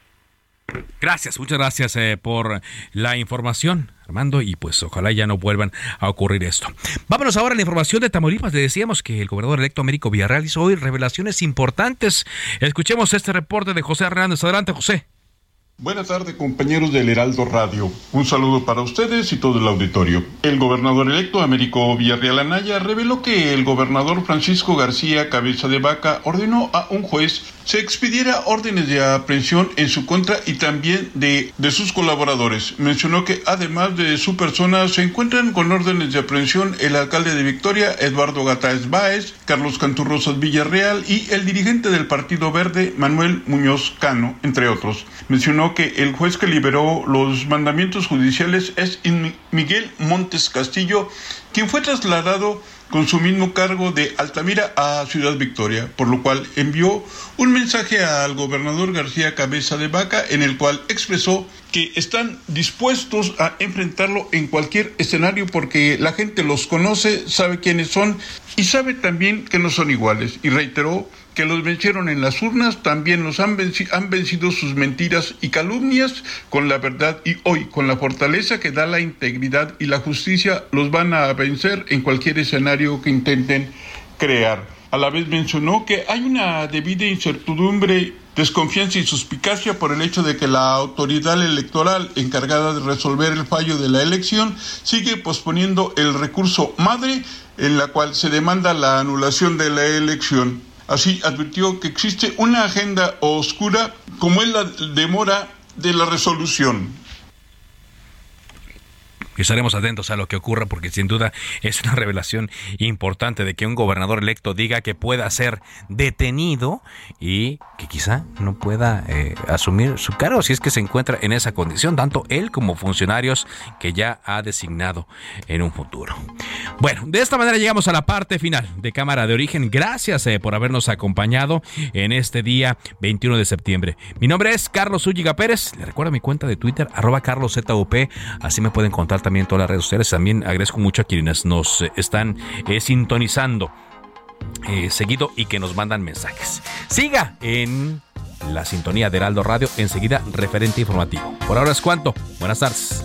Gracias, muchas gracias eh, por la información, Armando, y pues ojalá ya no vuelvan a ocurrir esto. Vámonos ahora a la información de Tamaulipas. Le decíamos que el gobernador electo Américo Villarreal hizo hoy revelaciones importantes. Escuchemos este reporte de José Hernández. Adelante, José. Buenas tardes compañeros del Heraldo Radio. Un saludo para ustedes y todo el auditorio. El gobernador electo Américo Villarreal Anaya reveló que el gobernador Francisco García Cabeza de Vaca ordenó a un juez se expidiera órdenes de aprehensión en su contra y también de, de sus colaboradores. Mencionó que además de su persona se encuentran con órdenes de aprehensión el alcalde de Victoria, Eduardo Gataes Báez, Carlos Canturrosas Villarreal y el dirigente del Partido Verde, Manuel Muñoz Cano, entre otros. Mencionó que el juez que liberó los mandamientos judiciales es Miguel Montes Castillo, quien fue trasladado con su mismo cargo de Altamira a Ciudad Victoria, por lo cual envió un mensaje al gobernador García Cabeza de Vaca en el cual expresó que están dispuestos a enfrentarlo en cualquier escenario porque la gente los conoce, sabe quiénes son y sabe también que no son iguales. Y reiteró que los vencieron en las urnas, también los han, han vencido sus mentiras y calumnias con la verdad y hoy con la fortaleza que da la integridad y la justicia los van a vencer en cualquier escenario que intenten crear. A la vez mencionó que hay una debida incertidumbre desconfianza y suspicacia por el hecho de que la autoridad electoral encargada de resolver el fallo de la elección sigue posponiendo el recurso madre en la cual se demanda la anulación de la elección. Así advirtió que existe una agenda oscura como es la demora de la resolución. Estaremos atentos a lo que ocurra porque sin duda es una revelación importante de que un gobernador electo diga que pueda ser detenido y que quizá no pueda eh, asumir su cargo si es que se encuentra en esa condición, tanto él como funcionarios que ya ha designado en un futuro. Bueno, de esta manera llegamos a la parte final de Cámara de Origen. Gracias eh, por habernos acompañado en este día 21 de septiembre. Mi nombre es Carlos Ulliga Pérez. Le recuerdo mi cuenta de Twitter, arroba carloszup. Así me pueden contar también todas las redes sociales. También agradezco mucho a quienes nos eh, están eh, sintonizando seguido y que nos mandan mensajes. Siga en la sintonía de Heraldo Radio. Enseguida, referente informativo. Por ahora es cuanto. Buenas tardes.